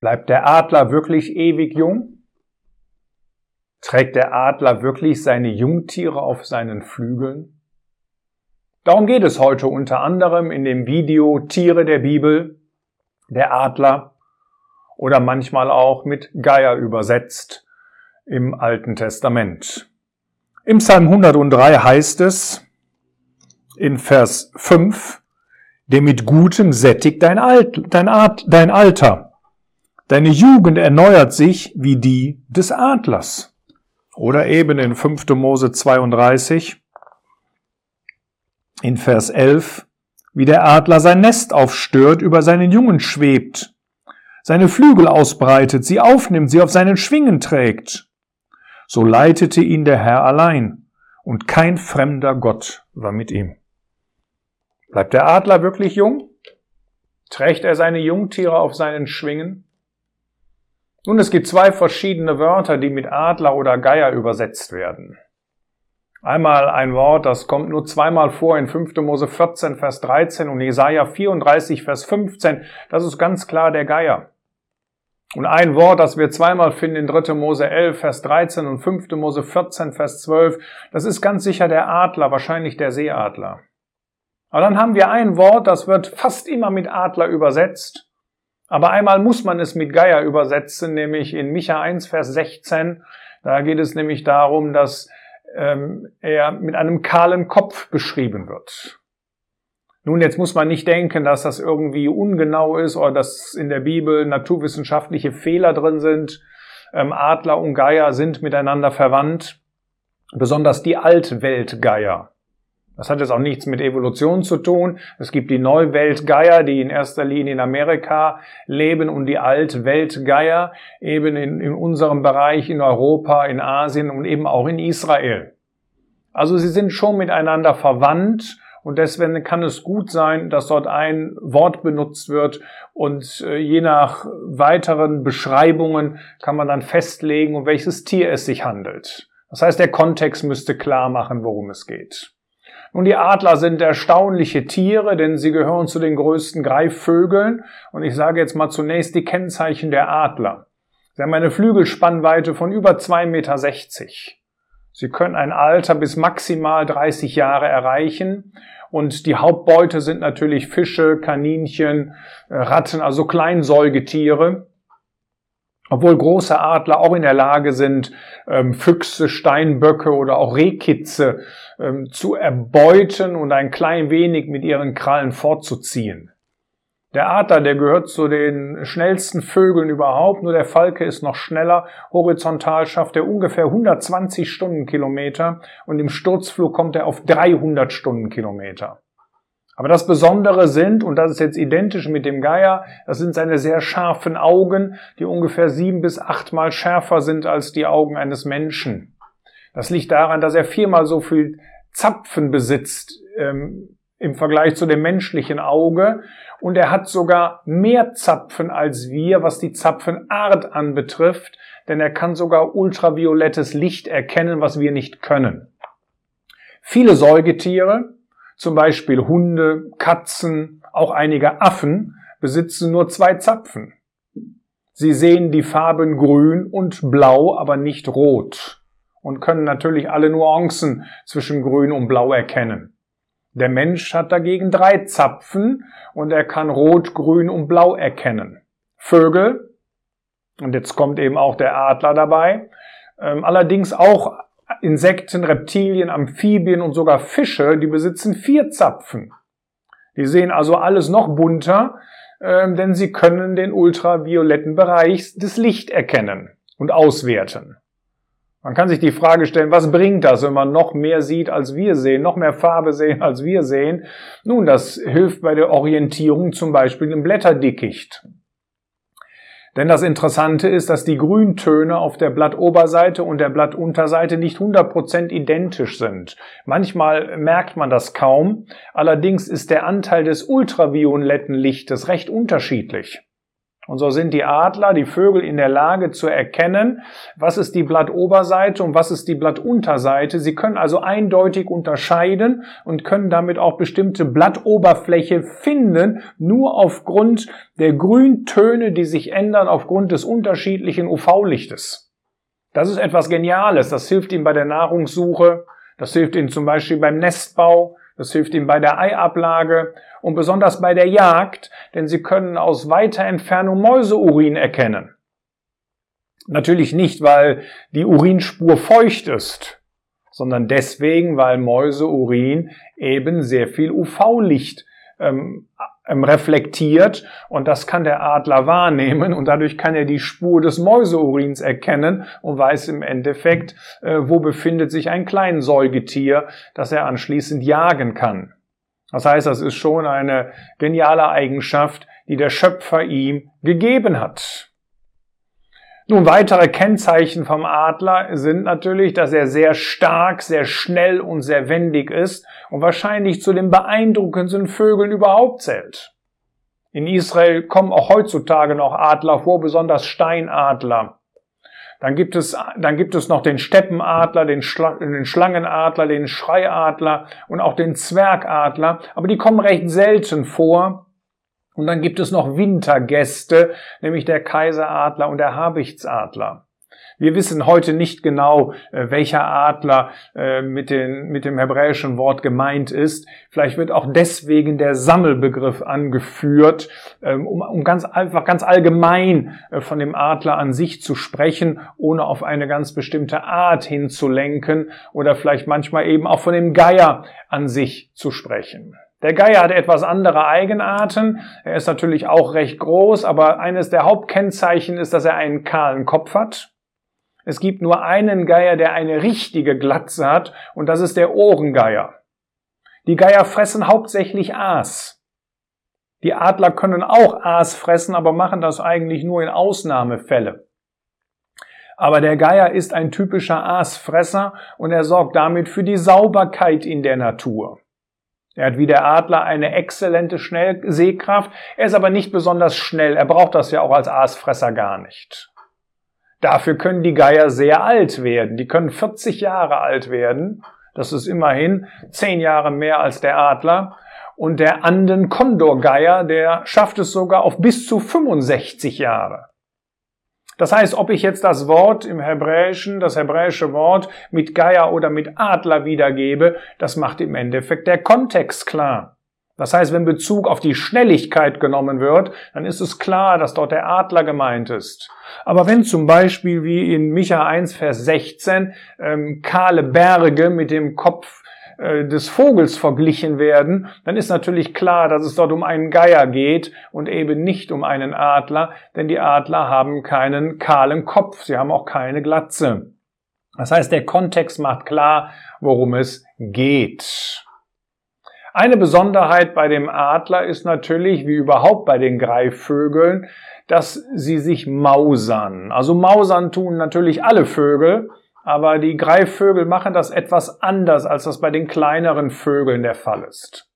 Bleibt der Adler wirklich ewig jung? Trägt der Adler wirklich seine Jungtiere auf seinen Flügeln? Darum geht es heute unter anderem in dem Video Tiere der Bibel, der Adler oder manchmal auch mit Geier übersetzt im Alten Testament. Im Psalm 103 heißt es in Vers 5, der mit Gutem sättigt dein, dein Alter. Deine Jugend erneuert sich wie die des Adlers. Oder eben in 5. Mose 32, in Vers 11, wie der Adler sein Nest aufstört, über seinen Jungen schwebt, seine Flügel ausbreitet, sie aufnimmt, sie auf seinen Schwingen trägt. So leitete ihn der Herr allein, und kein fremder Gott war mit ihm. Bleibt der Adler wirklich jung? Trägt er seine Jungtiere auf seinen Schwingen? Nun, es gibt zwei verschiedene Wörter, die mit Adler oder Geier übersetzt werden. Einmal ein Wort, das kommt nur zweimal vor in 5. Mose 14, Vers 13 und Jesaja 34, Vers 15. Das ist ganz klar der Geier. Und ein Wort, das wir zweimal finden in 3. Mose 11, Vers 13 und 5. Mose 14, Vers 12, das ist ganz sicher der Adler, wahrscheinlich der Seeadler. Aber dann haben wir ein Wort, das wird fast immer mit Adler übersetzt. Aber einmal muss man es mit Geier übersetzen, nämlich in Micha 1, Vers 16. Da geht es nämlich darum, dass ähm, er mit einem kahlen Kopf beschrieben wird. Nun, jetzt muss man nicht denken, dass das irgendwie ungenau ist oder dass in der Bibel naturwissenschaftliche Fehler drin sind. Ähm, Adler und Geier sind miteinander verwandt, besonders die Altweltgeier. Das hat jetzt auch nichts mit Evolution zu tun. Es gibt die Neuweltgeier, die in erster Linie in Amerika leben und die Altweltgeier eben in, in unserem Bereich in Europa, in Asien und eben auch in Israel. Also sie sind schon miteinander verwandt und deswegen kann es gut sein, dass dort ein Wort benutzt wird und äh, je nach weiteren Beschreibungen kann man dann festlegen, um welches Tier es sich handelt. Das heißt, der Kontext müsste klar machen, worum es geht. Nun, die Adler sind erstaunliche Tiere, denn sie gehören zu den größten Greifvögeln. Und ich sage jetzt mal zunächst die Kennzeichen der Adler. Sie haben eine Flügelspannweite von über 2,60 Meter. Sie können ein Alter bis maximal 30 Jahre erreichen. Und die Hauptbeute sind natürlich Fische, Kaninchen, äh, Ratten, also Kleinsäugetiere obwohl große Adler auch in der Lage sind, ähm, Füchse, Steinböcke oder auch Rehkitze ähm, zu erbeuten und ein klein wenig mit ihren Krallen fortzuziehen. Der Adler, der gehört zu den schnellsten Vögeln überhaupt, nur der Falke ist noch schneller. Horizontal schafft er ungefähr 120 Stundenkilometer und im Sturzflug kommt er auf 300 Stundenkilometer. Aber das Besondere sind, und das ist jetzt identisch mit dem Geier, das sind seine sehr scharfen Augen, die ungefähr sieben bis achtmal schärfer sind als die Augen eines Menschen. Das liegt daran, dass er viermal so viel Zapfen besitzt ähm, im Vergleich zu dem menschlichen Auge. Und er hat sogar mehr Zapfen als wir, was die Zapfenart anbetrifft, denn er kann sogar ultraviolettes Licht erkennen, was wir nicht können. Viele Säugetiere, zum Beispiel Hunde, Katzen, auch einige Affen besitzen nur zwei Zapfen. Sie sehen die Farben grün und blau, aber nicht rot und können natürlich alle Nuancen zwischen grün und blau erkennen. Der Mensch hat dagegen drei Zapfen und er kann rot, grün und blau erkennen. Vögel, und jetzt kommt eben auch der Adler dabei, ähm, allerdings auch Insekten, Reptilien, Amphibien und sogar Fische, die besitzen vier Zapfen. Die sehen also alles noch bunter, äh, denn sie können den ultravioletten Bereich des Licht erkennen und auswerten. Man kann sich die Frage stellen, was bringt das, wenn man noch mehr sieht, als wir sehen, noch mehr Farbe sehen, als wir sehen? Nun, das hilft bei der Orientierung zum Beispiel im Blätterdickicht. Denn das Interessante ist, dass die Grüntöne auf der Blattoberseite und der Blattunterseite nicht 100% identisch sind. Manchmal merkt man das kaum, allerdings ist der Anteil des ultravioletten Lichtes recht unterschiedlich. Und so sind die Adler, die Vögel in der Lage zu erkennen, was ist die Blattoberseite und was ist die Blattunterseite. Sie können also eindeutig unterscheiden und können damit auch bestimmte Blattoberfläche finden, nur aufgrund der Grüntöne, die sich ändern aufgrund des unterschiedlichen UV-Lichtes. Das ist etwas Geniales. Das hilft ihm bei der Nahrungssuche. Das hilft ihm zum Beispiel beim Nestbau. Das hilft ihm bei der Eiablage und besonders bei der Jagd, denn sie können aus weiter Entfernung Mäuseurin erkennen. Natürlich nicht, weil die Urinspur feucht ist, sondern deswegen, weil Mäuseurin eben sehr viel UV-Licht ähm, ähm, reflektiert und das kann der Adler wahrnehmen und dadurch kann er die Spur des Mäuseurins erkennen und weiß im Endeffekt, äh, wo befindet sich ein Kleinsäugetier, das er anschließend jagen kann. Das heißt, das ist schon eine geniale Eigenschaft, die der Schöpfer ihm gegeben hat. Nun, weitere Kennzeichen vom Adler sind natürlich, dass er sehr stark, sehr schnell und sehr wendig ist und wahrscheinlich zu den beeindruckendsten Vögeln überhaupt zählt. In Israel kommen auch heutzutage noch Adler vor, besonders Steinadler. Dann gibt es, dann gibt es noch den Steppenadler, den, Schla den Schlangenadler, den Schreiadler und auch den Zwergadler. Aber die kommen recht selten vor. Und dann gibt es noch Wintergäste, nämlich der Kaiseradler und der Habichtsadler. Wir wissen heute nicht genau, äh, welcher Adler äh, mit, den, mit dem hebräischen Wort gemeint ist. Vielleicht wird auch deswegen der Sammelbegriff angeführt, ähm, um, um ganz einfach, ganz allgemein äh, von dem Adler an sich zu sprechen, ohne auf eine ganz bestimmte Art hinzulenken oder vielleicht manchmal eben auch von dem Geier an sich zu sprechen. Der Geier hat etwas andere Eigenarten. Er ist natürlich auch recht groß, aber eines der Hauptkennzeichen ist, dass er einen kahlen Kopf hat. Es gibt nur einen Geier, der eine richtige Glatze hat, und das ist der Ohrengeier. Die Geier fressen hauptsächlich Aas. Die Adler können auch Aas fressen, aber machen das eigentlich nur in Ausnahmefälle. Aber der Geier ist ein typischer Aasfresser und er sorgt damit für die Sauberkeit in der Natur. Er hat wie der Adler eine exzellente Schnellsehkraft, er ist aber nicht besonders schnell, er braucht das ja auch als Aasfresser gar nicht. Dafür können die Geier sehr alt werden. Die können 40 Jahre alt werden. Das ist immerhin 10 Jahre mehr als der Adler. Und der Anden-Kondorgeier, der schafft es sogar auf bis zu 65 Jahre. Das heißt, ob ich jetzt das Wort im Hebräischen, das hebräische Wort mit Geier oder mit Adler wiedergebe, das macht im Endeffekt der Kontext klar. Das heißt, wenn Bezug auf die Schnelligkeit genommen wird, dann ist es klar, dass dort der Adler gemeint ist. Aber wenn zum Beispiel wie in Micha 1, Vers 16 ähm, kahle Berge mit dem Kopf äh, des Vogels verglichen werden, dann ist natürlich klar, dass es dort um einen Geier geht und eben nicht um einen Adler, denn die Adler haben keinen kahlen Kopf, sie haben auch keine Glatze. Das heißt, der Kontext macht klar, worum es geht. Eine Besonderheit bei dem Adler ist natürlich, wie überhaupt bei den Greifvögeln, dass sie sich mausern. Also mausern tun natürlich alle Vögel, aber die Greifvögel machen das etwas anders, als das bei den kleineren Vögeln der Fall ist.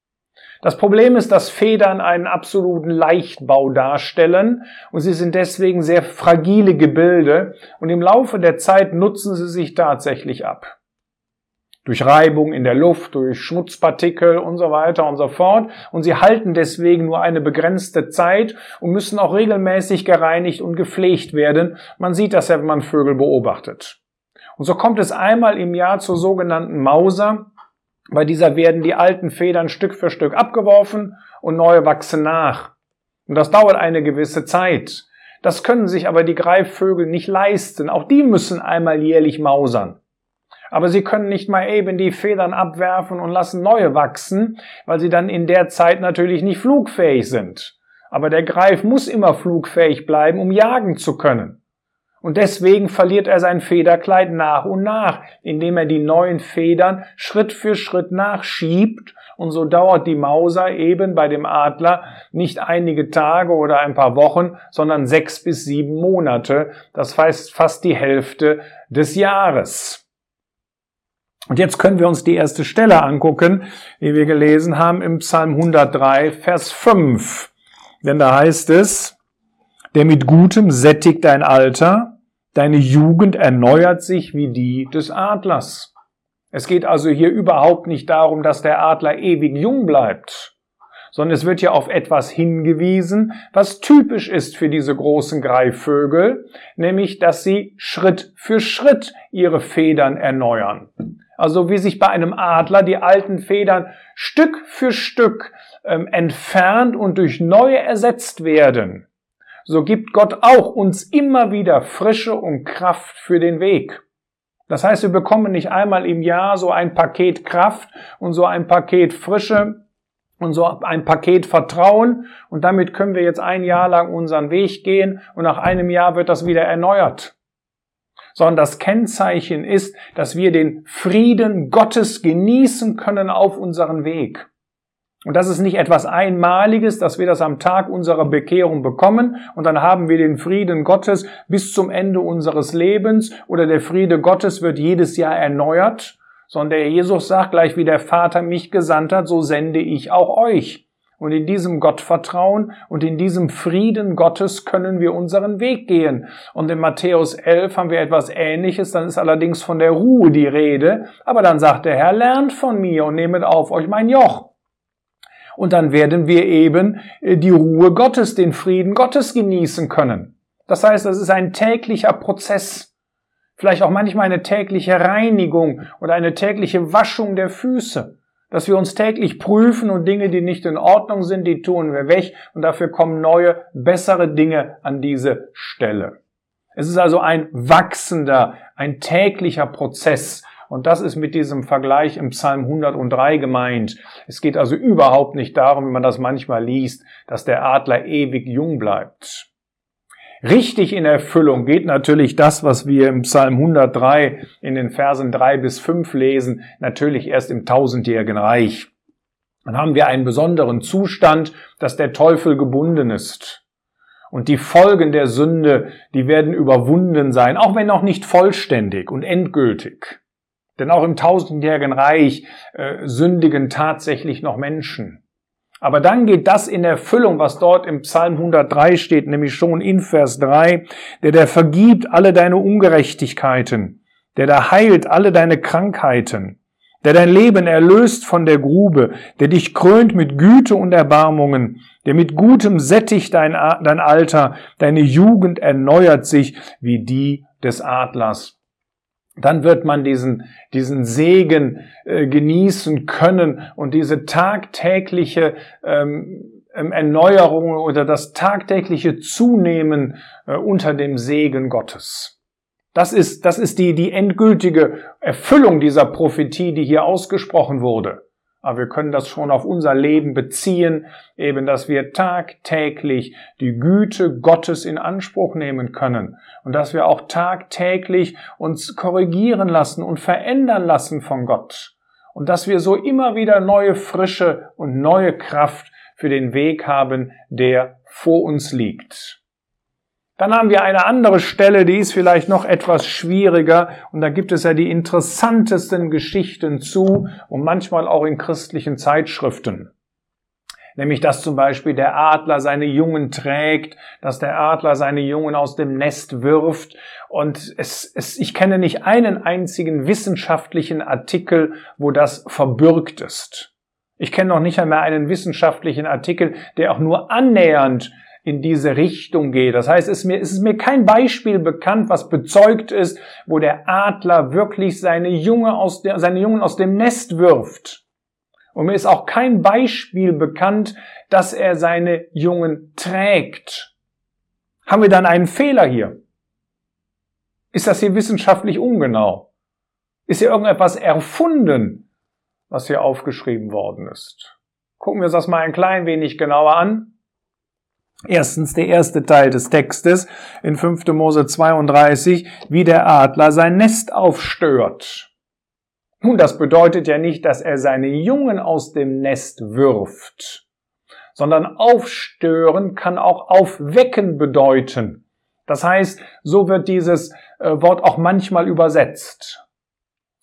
Das Problem ist, dass Federn einen absoluten Leichtbau darstellen und sie sind deswegen sehr fragile Gebilde und im Laufe der Zeit nutzen sie sich tatsächlich ab durch Reibung in der Luft, durch Schmutzpartikel und so weiter und so fort. Und sie halten deswegen nur eine begrenzte Zeit und müssen auch regelmäßig gereinigt und gepflegt werden. Man sieht das ja, wenn man Vögel beobachtet. Und so kommt es einmal im Jahr zur sogenannten Mauser. Bei dieser werden die alten Federn Stück für Stück abgeworfen und neue wachsen nach. Und das dauert eine gewisse Zeit. Das können sich aber die Greifvögel nicht leisten. Auch die müssen einmal jährlich mausern. Aber sie können nicht mal eben die Federn abwerfen und lassen neue wachsen, weil sie dann in der Zeit natürlich nicht flugfähig sind. Aber der Greif muss immer flugfähig bleiben, um jagen zu können. Und deswegen verliert er sein Federkleid nach und nach, indem er die neuen Federn Schritt für Schritt nachschiebt. Und so dauert die Mauser eben bei dem Adler nicht einige Tage oder ein paar Wochen, sondern sechs bis sieben Monate. Das heißt fast die Hälfte des Jahres. Und jetzt können wir uns die erste Stelle angucken, die wir gelesen haben im Psalm 103, Vers 5. Denn da heißt es, der mit Gutem sättigt dein Alter, deine Jugend erneuert sich wie die des Adlers. Es geht also hier überhaupt nicht darum, dass der Adler ewig jung bleibt, sondern es wird hier auf etwas hingewiesen, was typisch ist für diese großen Greifvögel, nämlich dass sie Schritt für Schritt ihre Federn erneuern. Also wie sich bei einem Adler die alten Federn Stück für Stück ähm, entfernt und durch neue ersetzt werden, so gibt Gott auch uns immer wieder Frische und Kraft für den Weg. Das heißt, wir bekommen nicht einmal im Jahr so ein Paket Kraft und so ein Paket Frische und so ein Paket Vertrauen und damit können wir jetzt ein Jahr lang unseren Weg gehen und nach einem Jahr wird das wieder erneuert sondern das Kennzeichen ist, dass wir den Frieden Gottes genießen können auf unseren Weg. Und das ist nicht etwas Einmaliges, dass wir das am Tag unserer Bekehrung bekommen und dann haben wir den Frieden Gottes bis zum Ende unseres Lebens oder der Friede Gottes wird jedes Jahr erneuert, sondern der Jesus sagt gleich wie der Vater mich gesandt hat, so sende ich auch euch. Und in diesem Gottvertrauen und in diesem Frieden Gottes können wir unseren Weg gehen. Und in Matthäus 11 haben wir etwas Ähnliches, dann ist allerdings von der Ruhe die Rede. Aber dann sagt der Herr, lernt von mir und nehmet auf euch mein Joch. Und dann werden wir eben äh, die Ruhe Gottes, den Frieden Gottes genießen können. Das heißt, es ist ein täglicher Prozess. Vielleicht auch manchmal eine tägliche Reinigung oder eine tägliche Waschung der Füße dass wir uns täglich prüfen und Dinge, die nicht in Ordnung sind, die tun wir weg und dafür kommen neue, bessere Dinge an diese Stelle. Es ist also ein wachsender, ein täglicher Prozess. Und das ist mit diesem Vergleich im Psalm 103 gemeint. Es geht also überhaupt nicht darum, wie man das manchmal liest, dass der Adler ewig jung bleibt. Richtig in Erfüllung geht natürlich das, was wir im Psalm 103 in den Versen 3 bis 5 lesen, natürlich erst im tausendjährigen Reich. Dann haben wir einen besonderen Zustand, dass der Teufel gebunden ist. Und die Folgen der Sünde, die werden überwunden sein, auch wenn noch nicht vollständig und endgültig. Denn auch im tausendjährigen Reich äh, sündigen tatsächlich noch Menschen. Aber dann geht das in Erfüllung, was dort im Psalm 103 steht, nämlich schon in Vers 3, der der vergibt alle deine Ungerechtigkeiten, der da heilt alle deine Krankheiten, der dein Leben erlöst von der Grube, der dich krönt mit Güte und Erbarmungen, der mit Gutem sättigt dein, dein Alter, deine Jugend erneuert sich wie die des Adlers dann wird man diesen, diesen Segen äh, genießen können und diese tagtägliche ähm, ähm, Erneuerung oder das tagtägliche Zunehmen äh, unter dem Segen Gottes. Das ist, das ist die, die endgültige Erfüllung dieser Prophetie, die hier ausgesprochen wurde. Aber wir können das schon auf unser Leben beziehen, eben dass wir tagtäglich die Güte Gottes in Anspruch nehmen können und dass wir auch tagtäglich uns korrigieren lassen und verändern lassen von Gott und dass wir so immer wieder neue Frische und neue Kraft für den Weg haben, der vor uns liegt. Dann haben wir eine andere Stelle, die ist vielleicht noch etwas schwieriger und da gibt es ja die interessantesten Geschichten zu und manchmal auch in christlichen Zeitschriften. Nämlich, dass zum Beispiel der Adler seine Jungen trägt, dass der Adler seine Jungen aus dem Nest wirft. Und es, es, ich kenne nicht einen einzigen wissenschaftlichen Artikel, wo das verbürgt ist. Ich kenne noch nicht einmal einen wissenschaftlichen Artikel, der auch nur annähernd in diese Richtung geht. Das heißt, es ist, mir, es ist mir kein Beispiel bekannt, was bezeugt ist, wo der Adler wirklich seine, Junge aus der, seine Jungen aus dem Nest wirft. Und mir ist auch kein Beispiel bekannt, dass er seine Jungen trägt. Haben wir dann einen Fehler hier? Ist das hier wissenschaftlich ungenau? Ist hier irgendetwas erfunden, was hier aufgeschrieben worden ist? Gucken wir uns das mal ein klein wenig genauer an. Erstens der erste Teil des Textes in 5. Mose 32, wie der Adler sein Nest aufstört. Nun, das bedeutet ja nicht, dass er seine Jungen aus dem Nest wirft, sondern aufstören kann auch aufwecken bedeuten. Das heißt, so wird dieses äh, Wort auch manchmal übersetzt.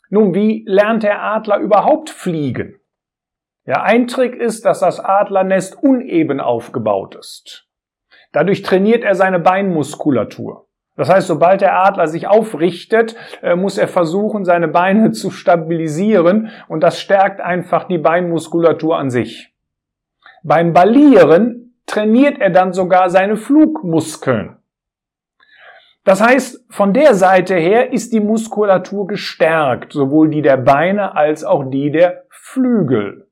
Nun, wie lernt der Adler überhaupt fliegen? Ja, ein Trick ist, dass das Adlernest uneben aufgebaut ist. Dadurch trainiert er seine Beinmuskulatur. Das heißt, sobald der Adler sich aufrichtet, äh, muss er versuchen, seine Beine zu stabilisieren und das stärkt einfach die Beinmuskulatur an sich. Beim Ballieren trainiert er dann sogar seine Flugmuskeln. Das heißt, von der Seite her ist die Muskulatur gestärkt, sowohl die der Beine als auch die der Flügel.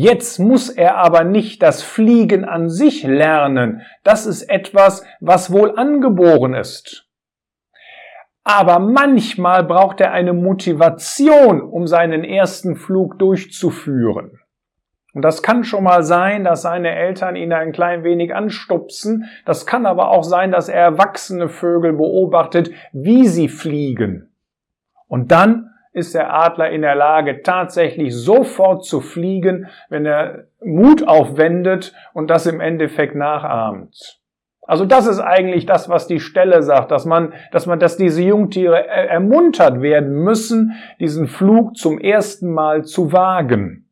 Jetzt muss er aber nicht das Fliegen an sich lernen. Das ist etwas, was wohl angeboren ist. Aber manchmal braucht er eine Motivation, um seinen ersten Flug durchzuführen. Und das kann schon mal sein, dass seine Eltern ihn ein klein wenig anstupsen. Das kann aber auch sein, dass er erwachsene Vögel beobachtet, wie sie fliegen. Und dann ist der Adler in der Lage, tatsächlich sofort zu fliegen, wenn er Mut aufwendet und das im Endeffekt nachahmt. Also das ist eigentlich das, was die Stelle sagt, dass man, dass man, dass diese Jungtiere ermuntert werden müssen, diesen Flug zum ersten Mal zu wagen.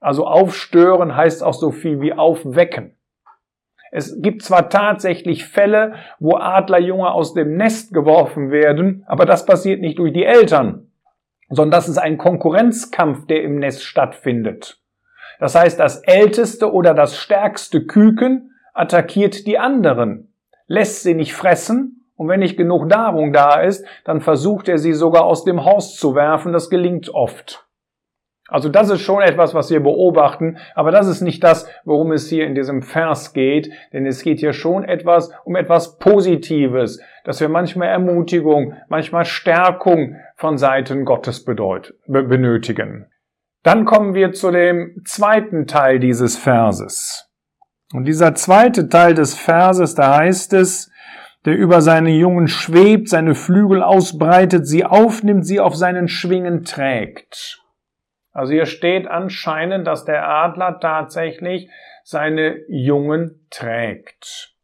Also aufstören heißt auch so viel wie aufwecken. Es gibt zwar tatsächlich Fälle, wo Adlerjunge aus dem Nest geworfen werden, aber das passiert nicht durch die Eltern, sondern das ist ein Konkurrenzkampf, der im Nest stattfindet. Das heißt, das älteste oder das stärkste Küken attackiert die anderen, lässt sie nicht fressen und wenn nicht genug Nahrung da ist, dann versucht er sie sogar aus dem Haus zu werfen. Das gelingt oft. Also das ist schon etwas, was wir beobachten, aber das ist nicht das, worum es hier in diesem Vers geht, denn es geht hier schon etwas um etwas Positives, dass wir manchmal Ermutigung, manchmal Stärkung von Seiten Gottes bedeut, benötigen. Dann kommen wir zu dem zweiten Teil dieses Verses. Und dieser zweite Teil des Verses, da heißt es, der über seine Jungen schwebt, seine Flügel ausbreitet, sie aufnimmt, sie auf seinen Schwingen trägt. Also hier steht anscheinend, dass der Adler tatsächlich seine Jungen trägt.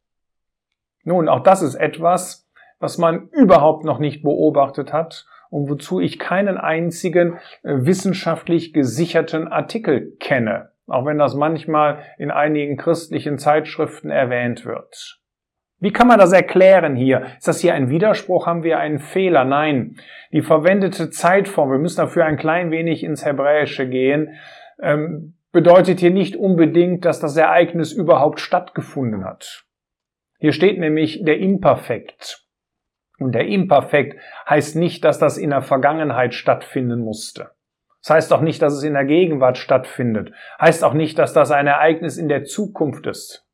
Nun, auch das ist etwas, was man überhaupt noch nicht beobachtet hat und wozu ich keinen einzigen äh, wissenschaftlich gesicherten Artikel kenne, auch wenn das manchmal in einigen christlichen Zeitschriften erwähnt wird. Wie kann man das erklären hier? Ist das hier ein Widerspruch? Haben wir einen Fehler? Nein. Die verwendete Zeitform, wir müssen dafür ein klein wenig ins Hebräische gehen, ähm, bedeutet hier nicht unbedingt, dass das Ereignis überhaupt stattgefunden hat. Hier steht nämlich der Imperfekt. Und der Imperfekt heißt nicht, dass das in der Vergangenheit stattfinden musste. Das heißt auch nicht, dass es in der Gegenwart stattfindet. Heißt auch nicht, dass das ein Ereignis in der Zukunft ist.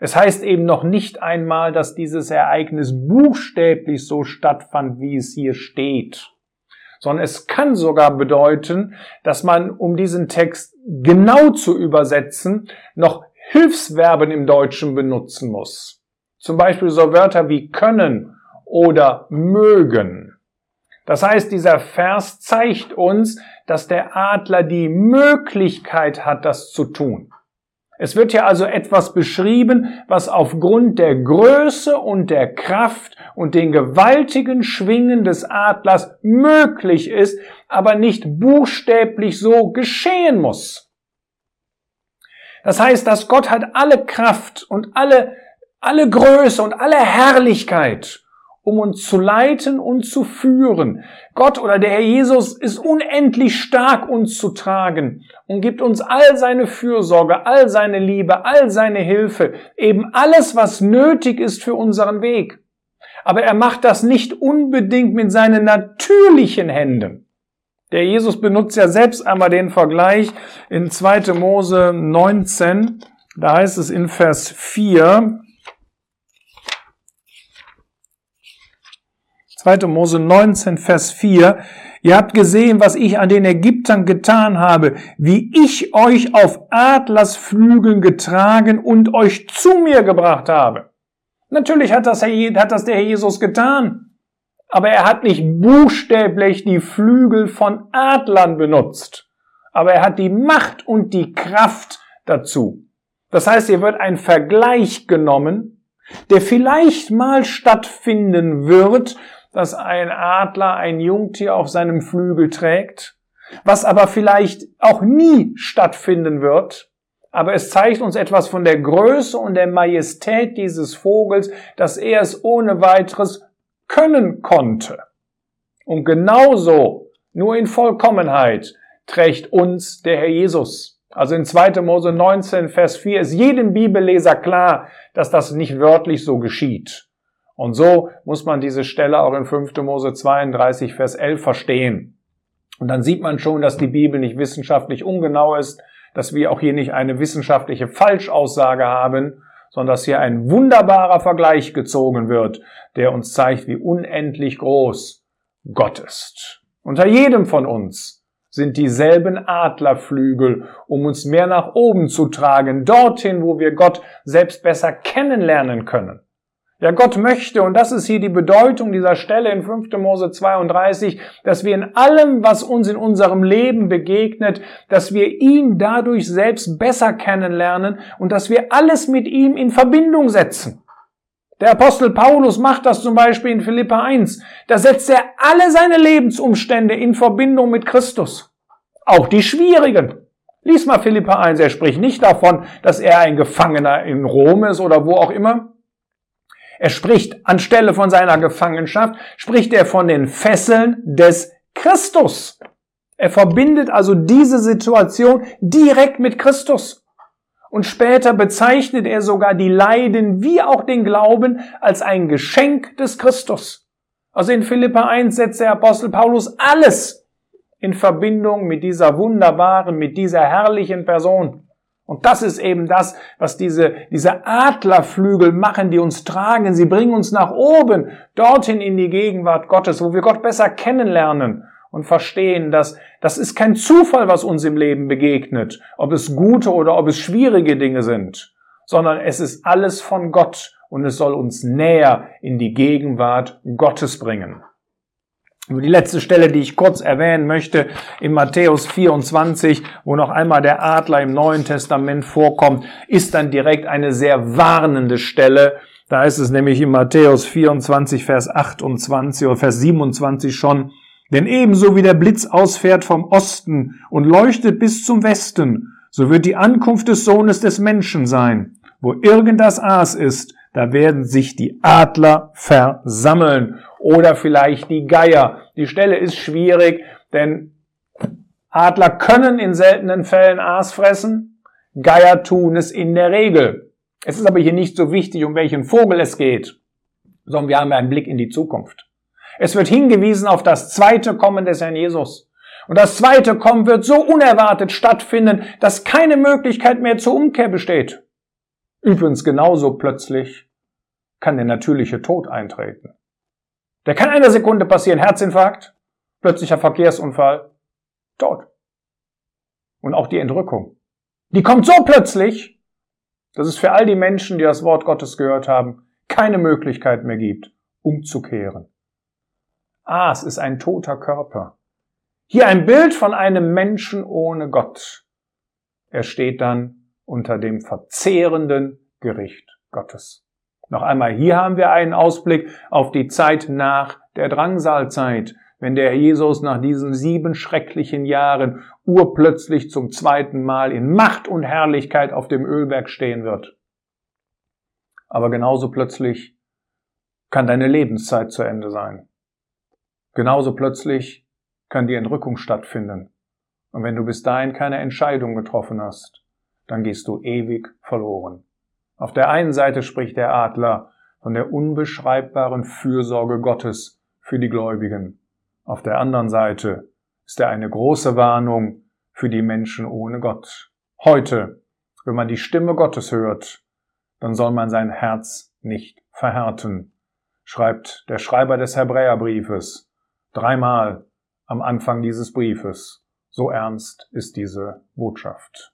Es heißt eben noch nicht einmal, dass dieses Ereignis buchstäblich so stattfand, wie es hier steht, sondern es kann sogar bedeuten, dass man, um diesen Text genau zu übersetzen, noch Hilfsverben im Deutschen benutzen muss. Zum Beispiel so Wörter wie können oder mögen. Das heißt, dieser Vers zeigt uns, dass der Adler die Möglichkeit hat, das zu tun. Es wird hier also etwas beschrieben, was aufgrund der Größe und der Kraft und den gewaltigen Schwingen des Adlers möglich ist, aber nicht buchstäblich so geschehen muss. Das heißt, dass Gott hat alle Kraft und alle, alle Größe und alle Herrlichkeit um uns zu leiten und zu führen. Gott oder der Herr Jesus ist unendlich stark, uns zu tragen und gibt uns all seine Fürsorge, all seine Liebe, all seine Hilfe, eben alles, was nötig ist für unseren Weg. Aber er macht das nicht unbedingt mit seinen natürlichen Händen. Der Jesus benutzt ja selbst einmal den Vergleich in 2. Mose 19. Da heißt es in Vers 4, 2. Mose 19, Vers 4. Ihr habt gesehen, was ich an den Ägyptern getan habe, wie ich euch auf Adlersflügeln getragen und euch zu mir gebracht habe. Natürlich hat das, hat das der Herr Jesus getan. Aber er hat nicht buchstäblich die Flügel von Adlern benutzt. Aber er hat die Macht und die Kraft dazu. Das heißt, hier wird ein Vergleich genommen, der vielleicht mal stattfinden wird, dass ein Adler ein Jungtier auf seinem Flügel trägt, was aber vielleicht auch nie stattfinden wird, aber es zeigt uns etwas von der Größe und der Majestät dieses Vogels, dass er es ohne weiteres können konnte. Und genauso, nur in Vollkommenheit, trägt uns der Herr Jesus. Also in 2. Mose 19, Vers 4 ist jedem Bibelleser klar, dass das nicht wörtlich so geschieht. Und so muss man diese Stelle auch in 5. Mose 32, Vers 11 verstehen. Und dann sieht man schon, dass die Bibel nicht wissenschaftlich ungenau ist, dass wir auch hier nicht eine wissenschaftliche Falschaussage haben, sondern dass hier ein wunderbarer Vergleich gezogen wird, der uns zeigt, wie unendlich groß Gott ist. Unter jedem von uns sind dieselben Adlerflügel, um uns mehr nach oben zu tragen, dorthin, wo wir Gott selbst besser kennenlernen können. Ja, Gott möchte, und das ist hier die Bedeutung dieser Stelle in 5. Mose 32, dass wir in allem, was uns in unserem Leben begegnet, dass wir ihn dadurch selbst besser kennenlernen und dass wir alles mit ihm in Verbindung setzen. Der Apostel Paulus macht das zum Beispiel in Philippa 1. Da setzt er alle seine Lebensumstände in Verbindung mit Christus. Auch die schwierigen. Lies mal Philippa 1. Er spricht nicht davon, dass er ein Gefangener in Rom ist oder wo auch immer. Er spricht anstelle von seiner Gefangenschaft, spricht er von den Fesseln des Christus. Er verbindet also diese Situation direkt mit Christus. Und später bezeichnet er sogar die Leiden wie auch den Glauben als ein Geschenk des Christus. Also in Philippa 1 setzt der Apostel Paulus alles in Verbindung mit dieser wunderbaren, mit dieser herrlichen Person. Und das ist eben das, was diese, diese Adlerflügel machen, die uns tragen. Sie bringen uns nach oben, dorthin in die Gegenwart Gottes, wo wir Gott besser kennenlernen und verstehen, dass das ist kein Zufall, was uns im Leben begegnet, ob es gute oder ob es schwierige Dinge sind, sondern es ist alles von Gott und es soll uns näher in die Gegenwart Gottes bringen. Die letzte Stelle, die ich kurz erwähnen möchte, in Matthäus 24, wo noch einmal der Adler im Neuen Testament vorkommt, ist dann direkt eine sehr warnende Stelle. Da ist es nämlich in Matthäus 24, Vers 28 oder Vers 27 schon. Denn ebenso wie der Blitz ausfährt vom Osten und leuchtet bis zum Westen, so wird die Ankunft des Sohnes des Menschen sein. Wo irgend das Aas ist, da werden sich die Adler versammeln oder vielleicht die Geier. Die Stelle ist schwierig, denn Adler können in seltenen Fällen Aas fressen, Geier tun es in der Regel. Es ist aber hier nicht so wichtig, um welchen Vogel es geht, sondern wir haben einen Blick in die Zukunft. Es wird hingewiesen auf das zweite Kommen des Herrn Jesus. Und das zweite Kommen wird so unerwartet stattfinden, dass keine Möglichkeit mehr zur Umkehr besteht. Übrigens genauso plötzlich kann der natürliche Tod eintreten. Der kann in einer Sekunde passieren. Herzinfarkt, plötzlicher Verkehrsunfall, Tod. Und auch die Entrückung. Die kommt so plötzlich, dass es für all die Menschen, die das Wort Gottes gehört haben, keine Möglichkeit mehr gibt, umzukehren. Ah, es ist ein toter Körper. Hier ein Bild von einem Menschen ohne Gott. Er steht dann unter dem verzehrenden Gericht Gottes. Noch einmal, hier haben wir einen Ausblick auf die Zeit nach der Drangsalzeit, wenn der Jesus nach diesen sieben schrecklichen Jahren urplötzlich zum zweiten Mal in Macht und Herrlichkeit auf dem Ölberg stehen wird. Aber genauso plötzlich kann deine Lebenszeit zu Ende sein. Genauso plötzlich kann die Entrückung stattfinden. Und wenn du bis dahin keine Entscheidung getroffen hast, dann gehst du ewig verloren. Auf der einen Seite spricht der Adler von der unbeschreibbaren Fürsorge Gottes für die Gläubigen. Auf der anderen Seite ist er eine große Warnung für die Menschen ohne Gott. Heute, wenn man die Stimme Gottes hört, dann soll man sein Herz nicht verhärten, schreibt der Schreiber des Hebräerbriefes dreimal am Anfang dieses Briefes. So ernst ist diese Botschaft.